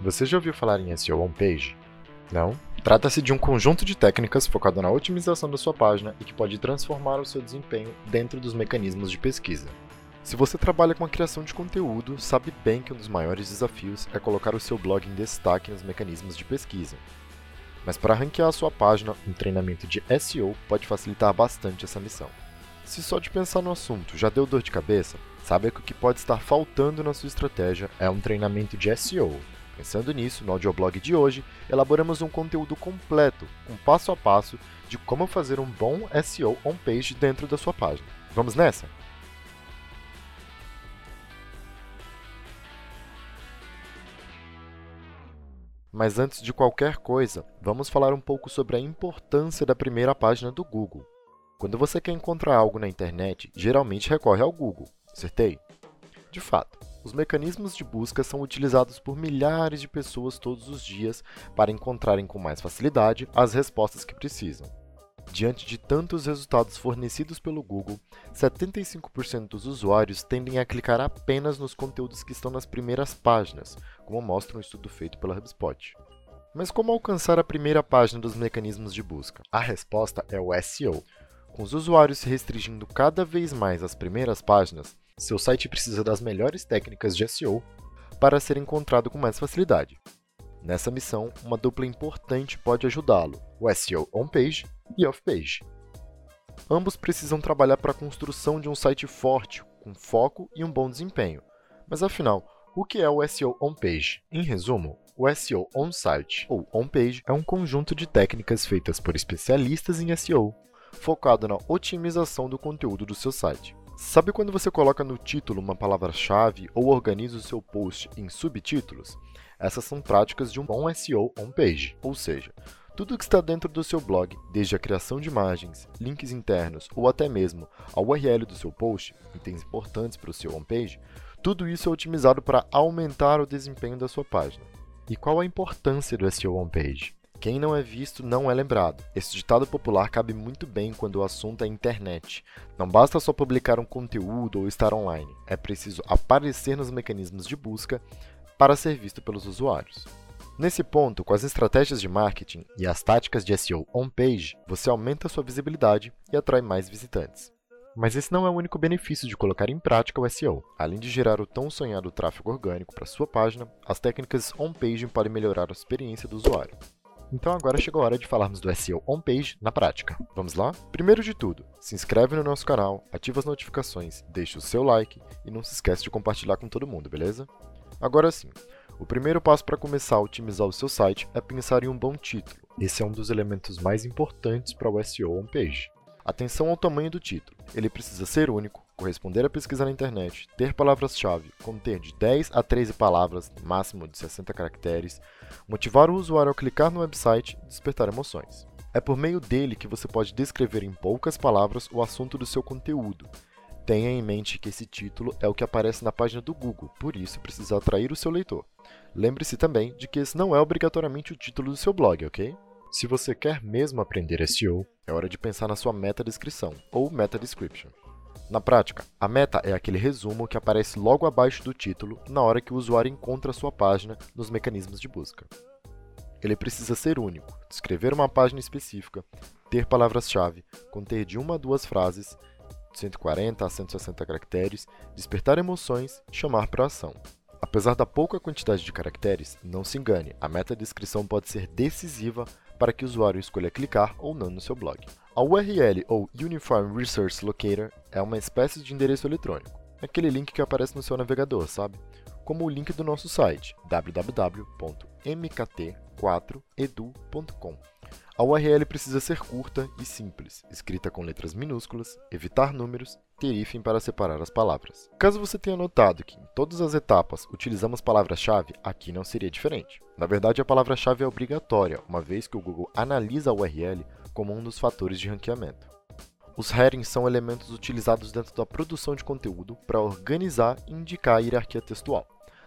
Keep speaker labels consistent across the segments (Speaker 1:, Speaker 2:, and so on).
Speaker 1: Você já ouviu falar em SEO on-page? Não? Trata-se de um conjunto de técnicas focado na otimização da sua página e que pode transformar o seu desempenho dentro dos mecanismos de pesquisa. Se você trabalha com a criação de conteúdo, sabe bem que um dos maiores desafios é colocar o seu blog em destaque nos mecanismos de pesquisa. Mas para ranquear a sua página, um treinamento de SEO pode facilitar bastante essa missão. Se só de pensar no assunto já deu dor de cabeça, saiba que o que pode estar faltando na sua estratégia é um treinamento de SEO, Pensando nisso, no audioblog de hoje, elaboramos um conteúdo completo, um passo a passo de como fazer um bom SEO on-page dentro da sua página. Vamos nessa? Mas antes de qualquer coisa, vamos falar um pouco sobre a importância da primeira página do Google. Quando você quer encontrar algo na internet, geralmente recorre ao Google, acertei? De fato, os mecanismos de busca são utilizados por milhares de pessoas todos os dias para encontrarem com mais facilidade as respostas que precisam. Diante de tantos resultados fornecidos pelo Google, 75% dos usuários tendem a clicar apenas nos conteúdos que estão nas primeiras páginas, como mostra um estudo feito pela HubSpot. Mas como alcançar a primeira página dos mecanismos de busca? A resposta é o SEO. Com os usuários se restringindo cada vez mais às primeiras páginas, seu site precisa das melhores técnicas de SEO para ser encontrado com mais facilidade. Nessa missão, uma dupla importante pode ajudá-lo, o SEO on-page e off-page. Ambos precisam trabalhar para a construção de um site forte, com foco e um bom desempenho. Mas afinal, o que é o SEO on-page? Em resumo, o SEO on-site ou on-page é um conjunto de técnicas feitas por especialistas em SEO, focado na otimização do conteúdo do seu site. Sabe quando você coloca no título uma palavra-chave ou organiza o seu post em subtítulos? Essas são práticas de um bom SEO on-page, ou seja, tudo que está dentro do seu blog, desde a criação de imagens, links internos ou até mesmo a URL do seu post, itens importantes para o seu homepage, tudo isso é otimizado para aumentar o desempenho da sua página. E qual a importância do SEO on-page? Quem não é visto não é lembrado. Esse ditado popular cabe muito bem quando o assunto é internet. Não basta só publicar um conteúdo ou estar online, é preciso aparecer nos mecanismos de busca para ser visto pelos usuários. Nesse ponto, com as estratégias de marketing e as táticas de SEO on-page, você aumenta sua visibilidade e atrai mais visitantes. Mas esse não é o único benefício de colocar em prática o SEO. Além de gerar o tão sonhado tráfego orgânico para sua página, as técnicas on-page podem melhorar a experiência do usuário. Então agora chegou a hora de falarmos do SEO on-page na prática. Vamos lá? Primeiro de tudo, se inscreve no nosso canal, ativa as notificações, deixa o seu like e não se esquece de compartilhar com todo mundo, beleza? Agora sim, o primeiro passo para começar a otimizar o seu site é pensar em um bom título. Esse é um dos elementos mais importantes para o SEO on-page. Atenção ao tamanho do título. Ele precisa ser único, corresponder à pesquisa na internet, ter palavras-chave, conter de 10 a 13 palavras, máximo de 60 caracteres, motivar o usuário ao clicar no website e despertar emoções. É por meio dele que você pode descrever em poucas palavras o assunto do seu conteúdo. Tenha em mente que esse título é o que aparece na página do Google, por isso precisa atrair o seu leitor. Lembre-se também de que esse não é obrigatoriamente o título do seu blog, ok? Se você quer mesmo aprender SEO, é hora de pensar na sua meta descrição, ou meta description. Na prática, a meta é aquele resumo que aparece logo abaixo do título na hora que o usuário encontra a sua página nos mecanismos de busca. Ele precisa ser único, descrever uma página específica, ter palavras-chave, conter de uma a duas frases, 140 a 160 caracteres, despertar emoções chamar para ação. Apesar da pouca quantidade de caracteres, não se engane, a meta-descrição pode ser decisiva para que o usuário escolha clicar ou não no seu blog. A URL ou Uniform Resource Locator é uma espécie de endereço eletrônico. É aquele link que aparece no seu navegador, sabe? Como o link do nosso site www.mkt4edu.com. A URL precisa ser curta e simples, escrita com letras minúsculas, evitar números, ter hífen para separar as palavras. Caso você tenha notado que em todas as etapas utilizamos palavra-chave, aqui não seria diferente. Na verdade, a palavra-chave é obrigatória, uma vez que o Google analisa a URL como um dos fatores de ranqueamento. Os headings são elementos utilizados dentro da produção de conteúdo para organizar e indicar a hierarquia textual.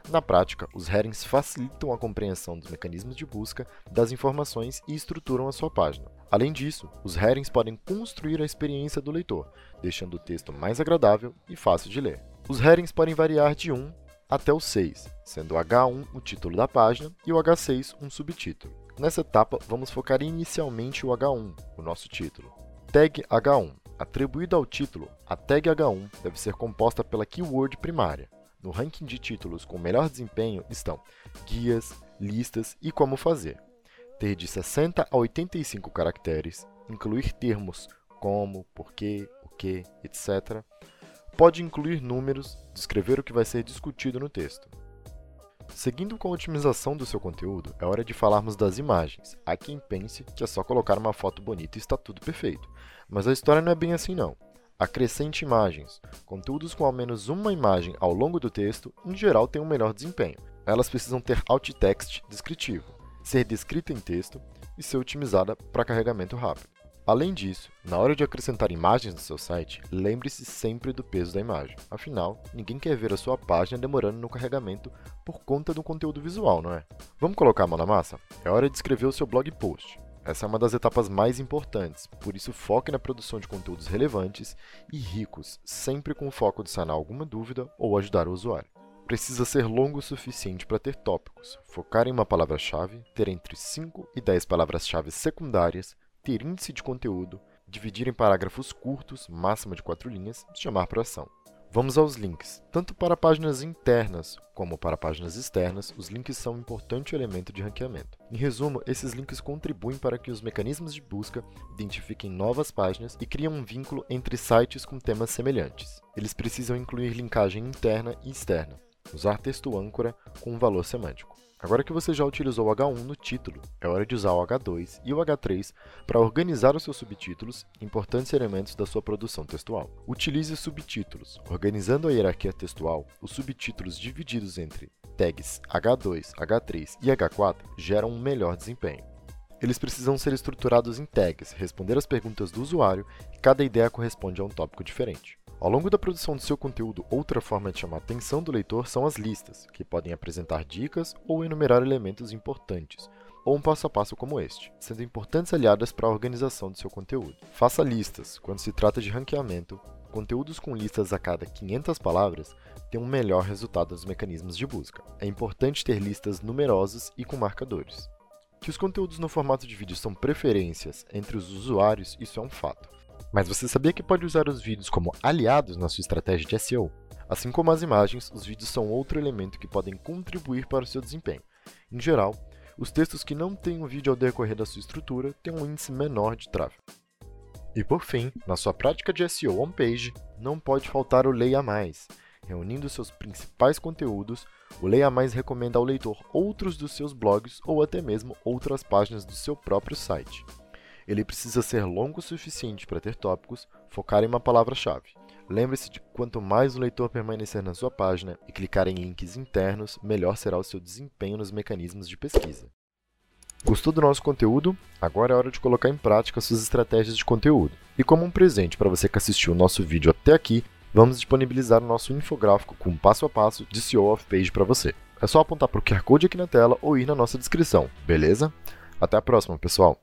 Speaker 1: Na prática, os headings facilitam a compreensão dos mecanismos de busca das informações e estruturam a sua página. Além disso, os headings podem construir a experiência do leitor, deixando o texto mais agradável e fácil de ler. Os headings podem variar de 1 até o 6, sendo o H1 o título da página e o H6 um subtítulo. Nessa etapa, vamos focar inicialmente o H1, o nosso título. Tag H1. Atribuída ao título, a tag H1 deve ser composta pela keyword primária. No ranking de títulos com melhor desempenho estão guias, listas e como fazer. Ter de 60 a 85 caracteres, incluir termos como, porquê, o que, etc. Pode incluir números, descrever o que vai ser discutido no texto. Seguindo com a otimização do seu conteúdo, é hora de falarmos das imagens. Há quem pense que é só colocar uma foto bonita e está tudo perfeito. Mas a história não é bem assim não. Acrescente imagens. Conteúdos com ao menos uma imagem ao longo do texto, em geral, têm um melhor desempenho. Elas precisam ter alt text descritivo, ser descrita em texto e ser otimizada para carregamento rápido. Além disso, na hora de acrescentar imagens no seu site, lembre-se sempre do peso da imagem. Afinal, ninguém quer ver a sua página demorando no carregamento por conta do conteúdo visual, não é? Vamos colocar a mão na massa? É hora de escrever o seu blog post. Essa é uma das etapas mais importantes, por isso foque na produção de conteúdos relevantes e ricos, sempre com o foco de sanar alguma dúvida ou ajudar o usuário. Precisa ser longo o suficiente para ter tópicos, focar em uma palavra-chave, ter entre 5 e 10 palavras-chave secundárias, ter índice de conteúdo, dividir em parágrafos curtos, máxima de 4 linhas, chamar para ação. Vamos aos links. Tanto para páginas internas como para páginas externas, os links são um importante elemento de ranqueamento. Em resumo, esses links contribuem para que os mecanismos de busca identifiquem novas páginas e criem um vínculo entre sites com temas semelhantes. Eles precisam incluir linkagem interna e externa, usar texto âncora com um valor semântico. Agora que você já utilizou o H1 no título, é hora de usar o H2 e o H3 para organizar os seus subtítulos, importantes elementos da sua produção textual. Utilize subtítulos. Organizando a hierarquia textual, os subtítulos divididos entre tags H2, H3 e H4 geram um melhor desempenho. Eles precisam ser estruturados em tags, responder às perguntas do usuário e cada ideia corresponde a um tópico diferente. Ao longo da produção do seu conteúdo, outra forma de chamar a atenção do leitor são as listas, que podem apresentar dicas ou enumerar elementos importantes, ou um passo a passo como este, sendo importantes aliadas para a organização do seu conteúdo. Faça listas. Quando se trata de ranqueamento, conteúdos com listas a cada 500 palavras têm um melhor resultado nos mecanismos de busca. É importante ter listas numerosas e com marcadores. Que os conteúdos no formato de vídeo são preferências entre os usuários, isso é um fato. Mas você sabia que pode usar os vídeos como aliados na sua estratégia de SEO? Assim como as imagens, os vídeos são outro elemento que podem contribuir para o seu desempenho. Em geral, os textos que não têm um vídeo ao decorrer da sua estrutura têm um índice menor de tráfego. E por fim, na sua prática de SEO on-page, não pode faltar o Leia Mais. Reunindo seus principais conteúdos, o Leia Mais recomenda ao leitor outros dos seus blogs ou até mesmo outras páginas do seu próprio site ele precisa ser longo o suficiente para ter tópicos, focar em uma palavra-chave. Lembre-se de que quanto mais o leitor permanecer na sua página e clicar em links internos, melhor será o seu desempenho nos mecanismos de pesquisa. Gostou do nosso conteúdo? Agora é hora de colocar em prática suas estratégias de conteúdo. E como um presente para você que assistiu o nosso vídeo até aqui, vamos disponibilizar o nosso infográfico com passo a passo de SEO off-page para você. É só apontar para o QR Code aqui na tela ou ir na nossa descrição, beleza? Até a próxima, pessoal!